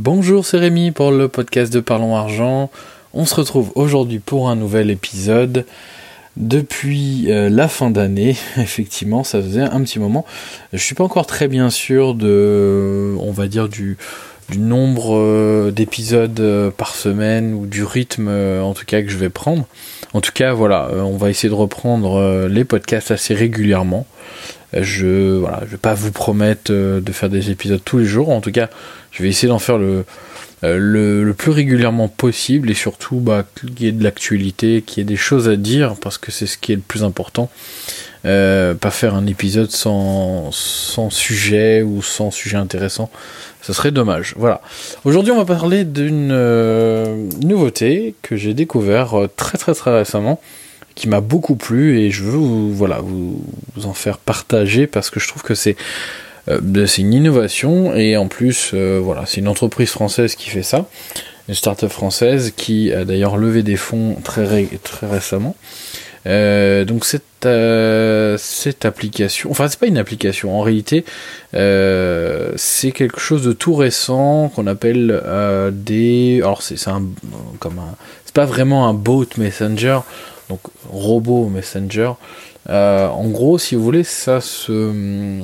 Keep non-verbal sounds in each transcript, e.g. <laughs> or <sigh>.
Bonjour, c'est Rémi pour le podcast de Parlons Argent. On se retrouve aujourd'hui pour un nouvel épisode. Depuis euh, la fin d'année, <laughs> effectivement, ça faisait un petit moment. Je suis pas encore très bien sûr de, on va dire du, nombre euh, d'épisodes euh, par semaine ou du rythme, en tout cas que je vais prendre. En tout cas, voilà, on va essayer de reprendre les podcasts assez régulièrement. Je voilà, je vais pas vous promettre de faire des épisodes tous les jours. En tout cas, je vais essayer d'en faire le, euh, le, plus régulièrement possible et surtout bah, qu'il y ait de l'actualité, qu'il y ait des choses à dire parce que c'est ce qui est le plus important. Euh, pas faire un épisode sans, sans sujet ou sans sujet intéressant, ça serait dommage. Voilà. Aujourd'hui, on va parler d'une euh, nouveauté que j'ai découvert très très très récemment, qui m'a beaucoup plu et je veux vous, voilà vous, en faire partager parce que je trouve que c'est euh, c'est une innovation et en plus, euh, voilà, c'est une entreprise française qui fait ça, une start-up française qui a d'ailleurs levé des fonds très, très récemment. Euh, donc cette, cette application, enfin c'est pas une application, en réalité c'est quelque chose de tout récent qu'on appelle des, alors c'est un comme un, c'est pas vraiment un bot messenger, donc robot messenger. en gros, si vous voulez, ça se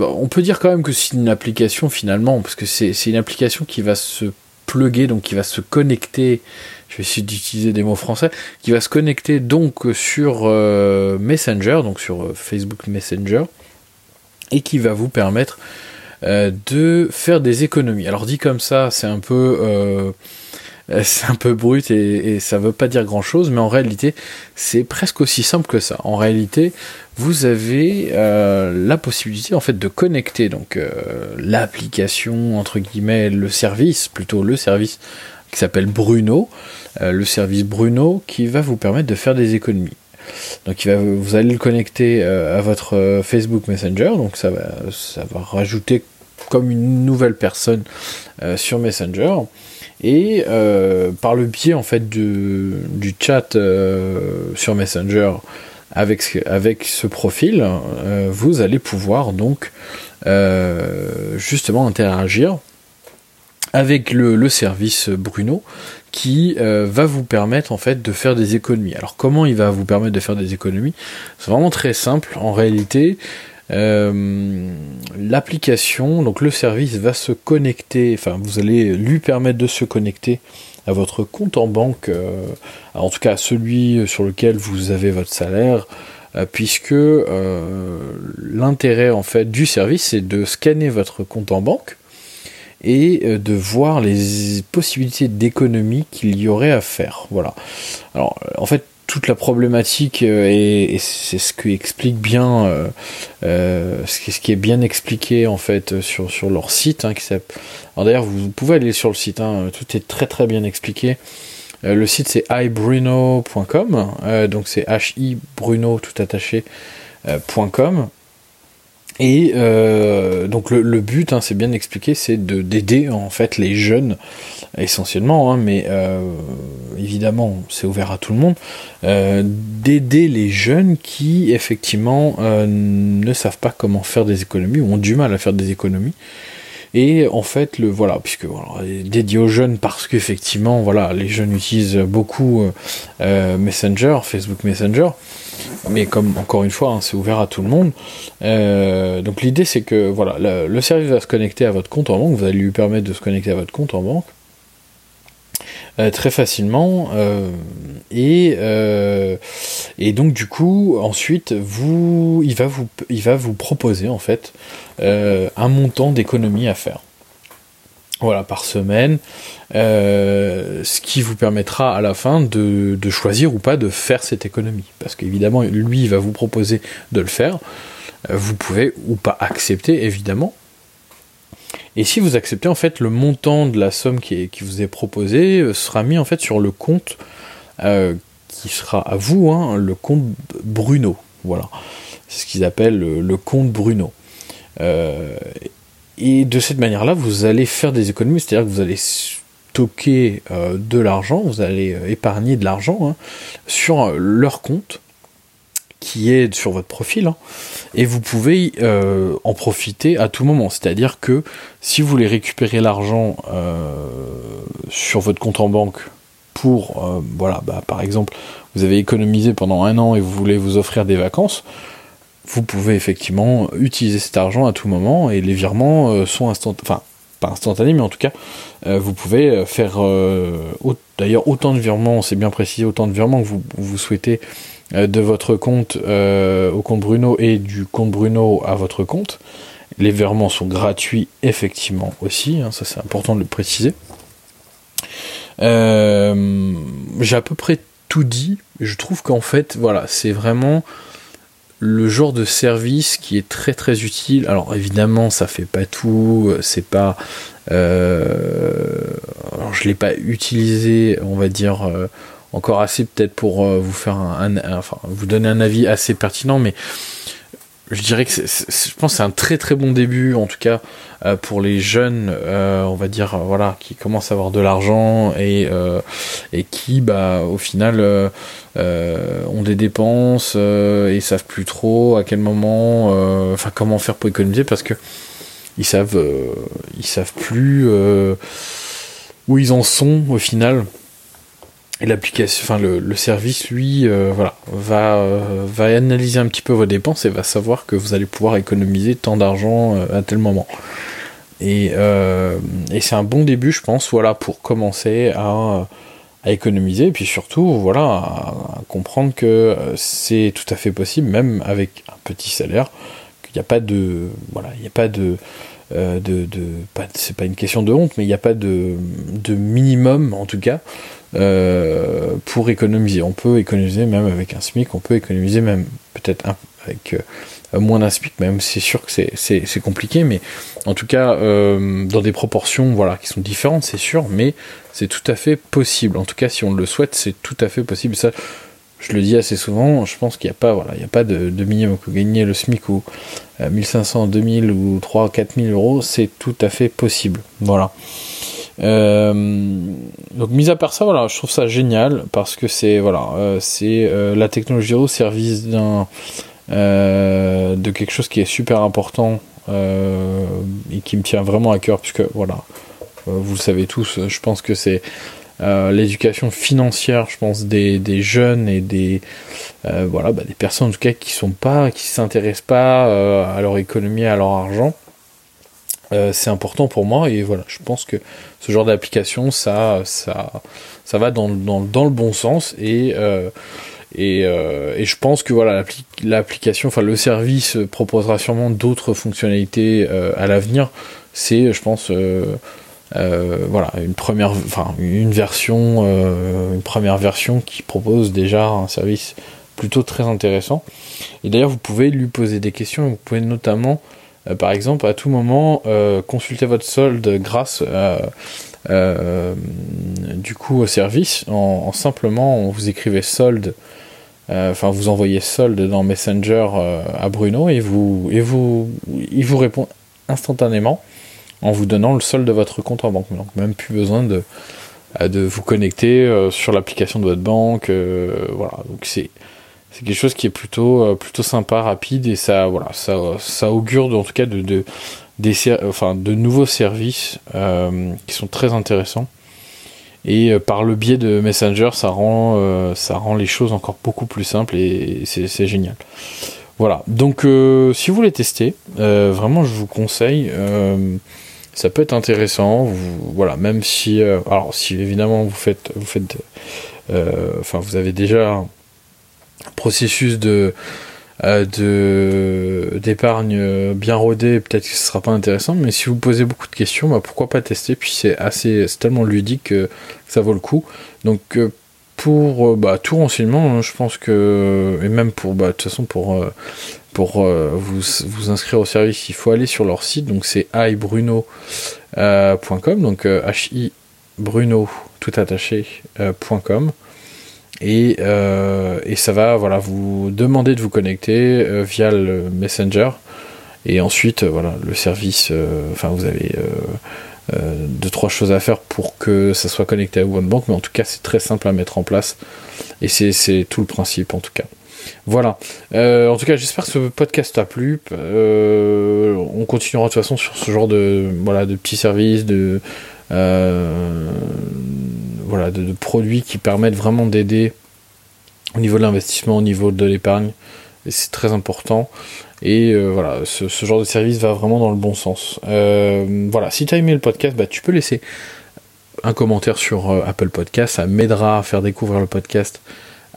on peut dire quand même que c'est une application finalement, parce que c'est une application qui va se plugger, donc qui va se connecter, je vais essayer d'utiliser des mots français, qui va se connecter donc sur euh, Messenger, donc sur euh, Facebook Messenger, et qui va vous permettre euh, de faire des économies. Alors dit comme ça, c'est un peu euh, c'est un peu brut et, et, ça veut pas dire grand chose, mais en réalité, c'est presque aussi simple que ça. En réalité, vous avez euh, la possibilité en fait de connecter donc euh, l'application entre guillemets, le service plutôt le service qui s'appelle Bruno, le service Bruno qui va vous permettre de faire des économies. Donc il va, vous allez le connecter à votre Facebook Messenger, donc ça va, ça va rajouter comme une nouvelle personne sur Messenger et euh, par le biais en fait du, du chat euh, sur Messenger avec, avec ce profil, euh, vous allez pouvoir donc justement interagir avec le, le service Bruno qui va vous permettre en fait de faire des économies. Alors comment il va vous permettre de faire des économies? C'est vraiment très simple en réalité. Euh, l'application, donc le service va se connecter, enfin vous allez lui permettre de se connecter à votre compte en banque, euh, en tout cas à celui sur lequel vous avez votre salaire, euh, puisque l'intérêt en fait du service c'est de scanner votre compte en banque et de voir les possibilités d'économie qu'il y aurait à faire. Voilà. Alors en fait toute la problématique euh, et, c'est ce qui explique bien euh, euh, ce, qui, est bien expliqué en fait sur, leur site hein, d'ailleurs vous pouvez aller sur le site hein, tout est très très bien expliqué. Le site c'est ibruno.com donc c'est bruno tout attaché.com et euh, donc le, but, hein, c'est bien expliqué, c'est de d'aider en fait les jeunes essentiellement, hein, mais euh, évidemment c'est ouvert à tout le monde, euh, d'aider les jeunes qui effectivement ne savent pas comment faire des économies ou ont du mal à faire des économies. Et en fait, le voilà, puisque dédié aux jeunes parce qu'effectivement, voilà, les jeunes utilisent beaucoup Messenger, Facebook Messenger. Mais comme encore une fois, hein, c'est ouvert à tout le monde. Euh, donc l'idée c'est que voilà, le, service va se connecter à votre compte en banque, vous allez lui permettre de se connecter à votre compte en banque euh, très facilement euh, et et donc du coup ensuite vous il va vous proposer en fait un montant d'économie à faire voilà, par semaine, euh, ce qui vous permettra à la fin de, choisir ou pas de faire cette économie. Parce qu'évidemment, lui, il va vous proposer de le faire. Euh, vous pouvez ou pas accepter, évidemment. Et si vous acceptez, en fait, le montant de la somme qui, vous est proposée euh, sera mis en fait sur le compte qui sera à vous, hein, le compte Bruno. Voilà. C'est ce qu'ils appellent le, compte Bruno. Et de cette manière-là, vous allez faire des économies, c'est-à-dire que vous allez stocker euh, de l'argent, vous allez euh, épargner de l'argent hein, sur euh, leur compte qui est sur votre profil, hein, et vous pouvez euh, en profiter à tout moment. C'est-à-dire que si vous voulez récupérer l'argent euh, sur votre compte en banque pour, euh, voilà, bah, par exemple, vous avez économisé pendant un an et vous voulez vous offrir des vacances, vous pouvez effectivement utiliser cet argent à tout moment et les virements sont instantanés, enfin pas instantanés, mais en tout cas, vous pouvez faire d'ailleurs autant de virements, c'est bien précisé, autant de virements que vous, souhaitez de votre compte euh, au compte Bruno et du compte Bruno à votre compte. Les virements sont gratuits effectivement aussi, hein, ça c'est important de le préciser. Euh, j'ai à peu près tout dit. Je trouve qu'en fait, voilà, c'est vraiment le genre de service qui est très très utile. Alors évidemment, ça fait pas tout, c'est pas. je l'ai pas utilisé, on va dire encore assez peut-être pour euh, vous faire un, enfin vous donner un avis assez pertinent, mais je dirais que je pense c'est un très très bon début en tout cas euh, pour les jeunes euh, on va dire voilà qui commencent à avoir de l'argent et et qui bah au final ont des dépenses et savent plus trop à quel moment enfin comment faire pour économiser parce que ils savent ils savent plus où ils en sont au final et l'application, enfin le, service, lui, euh, voilà, va, euh, va analyser un petit peu vos dépenses et va savoir que vous allez pouvoir économiser tant d'argent euh, à tel moment. Et, et c'est un bon début, je pense, voilà, pour commencer à, à économiser, et puis surtout, voilà, à, comprendre que c'est tout à fait possible, même avec un petit salaire, qu'il n'y a pas de, voilà, il n'y a pas de, de, de pas, c'est pas une question de honte, mais il n'y a pas de, de minimum, en tout cas, euh, pour économiser. On peut économiser même avec un SMIC, on peut économiser même peut-être avec euh, moins d'un SMIC, même c'est sûr que c'est compliqué, mais en tout cas euh, dans des proportions voilà, qui sont différentes, c'est sûr, mais c'est tout à fait possible. En tout cas, si on le souhaite, c'est tout à fait possible. Ça, je le dis assez souvent, je pense qu'il n'y a pas, voilà, il a pas de, minimum. Que gagner le SMIC ou 1500, 2000 ou 3 4000 euros, c'est tout à fait possible. Voilà. Euh, donc mis à part ça, voilà, je trouve ça génial parce que c'est voilà, euh, c'est euh, la technologie au service d'un de quelque chose qui est super important et qui me tient vraiment à cœur puisque voilà, vous le savez tous, je pense que c'est l'éducation financière, je pense des, des jeunes et des voilà bah, des personnes en tout cas qui sont pas, qui s'intéressent pas à leur économie, à leur argent. Euh, c'est important pour moi et voilà, je pense que ce genre d'application, ça, ça, ça va dans, dans, dans le bon sens et, euh, et, euh, et, je pense que voilà, l'application, enfin le service proposera sûrement d'autres fonctionnalités à l'avenir. C'est, je pense, voilà, une première, enfin une première version qui propose déjà un service plutôt très intéressant. Et d'ailleurs, vous pouvez lui poser des questions. Vous pouvez notamment euh, par exemple, à tout moment, euh, consultez votre solde grâce euh, du coup au service en, simplement vous écrivez solde enfin vous envoyez solde dans Messenger à Bruno et vous et vous il vous répond instantanément en vous donnant le solde de votre compte en banque. Donc même plus besoin de de vous connecter sur l'application de votre banque voilà. Donc c'est c'est quelque chose qui est plutôt euh, plutôt sympa, rapide et ça voilà ça ça augure en tout cas de de des enfin de nouveaux services euh, qui sont très intéressants. Et euh, par le biais de Messenger ça rend ça rend les choses encore beaucoup plus simples et c'est génial. Voilà. Donc si vous voulez tester vraiment je vous conseille ça peut être intéressant voilà même si alors si évidemment vous faites vous faites enfin vous avez déjà processus de euh, de d'épargne bien rodé, peut-être que ce sera pas intéressant, mais si vous posez beaucoup de questions, bah, pourquoi pas tester Puis c'est assez, c'est tellement ludique que ça vaut le coup. Donc euh, pour euh, bah, tout renseignement, hein, je pense que et même pour bah, de toute façon pour pour vous, vous inscrire au service, il faut aller sur leur site. Donc c'est ibruno.com, donc hi bruno tout attaché.com. Euh, et, ça va voilà, vous demander de vous connecter euh, via le Messenger. Et ensuite, euh, voilà, le service, enfin, vous avez deux, trois choses à faire pour que ça soit connecté à OneBank, mais en tout cas, c'est très simple à mettre en place. Et c'est tout le principe, en tout cas. Voilà. en tout cas, j'espère que ce podcast t'a plu. on continuera de toute façon sur ce genre de voilà de petits services, de voilà de, produits qui permettent vraiment d'aider au niveau de l'investissement, au niveau de l'épargne. Et c'est très important. Et voilà, ce, genre de service va vraiment dans le bon sens. voilà, si tu as aimé le podcast, bah, tu peux laisser un commentaire sur euh, Apple Podcast. Ça m'aidera à faire découvrir le podcast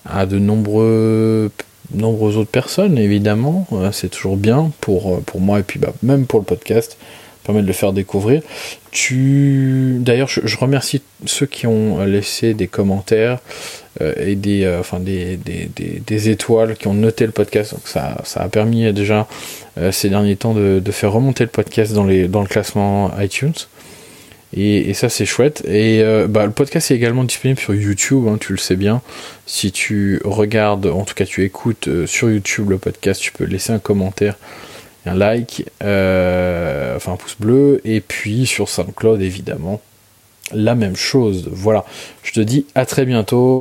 à de nombreux, nombreuses autres personnes, évidemment. Euh, c'est toujours bien pour, euh, pour moi et puis bah, même pour le podcast. Permet de le faire découvrir. Tu... D'ailleurs, je, remercie ceux qui ont laissé des commentaires et des, enfin des, des, des, étoiles, qui ont noté le podcast. Donc ça, ça a permis déjà ces derniers temps de, de, faire remonter le podcast dans, les, dans le classement iTunes. Et, ça c'est chouette. Et euh, bah, le podcast est également disponible sur YouTube, hein, tu le sais bien. Si tu regardes, en tout cas tu écoutes euh, sur YouTube le podcast, tu peux laisser un commentaire, un like, euh, enfin un pouce bleu. Et puis sur SoundCloud évidemment, la même chose. Voilà, je te dis à très bientôt.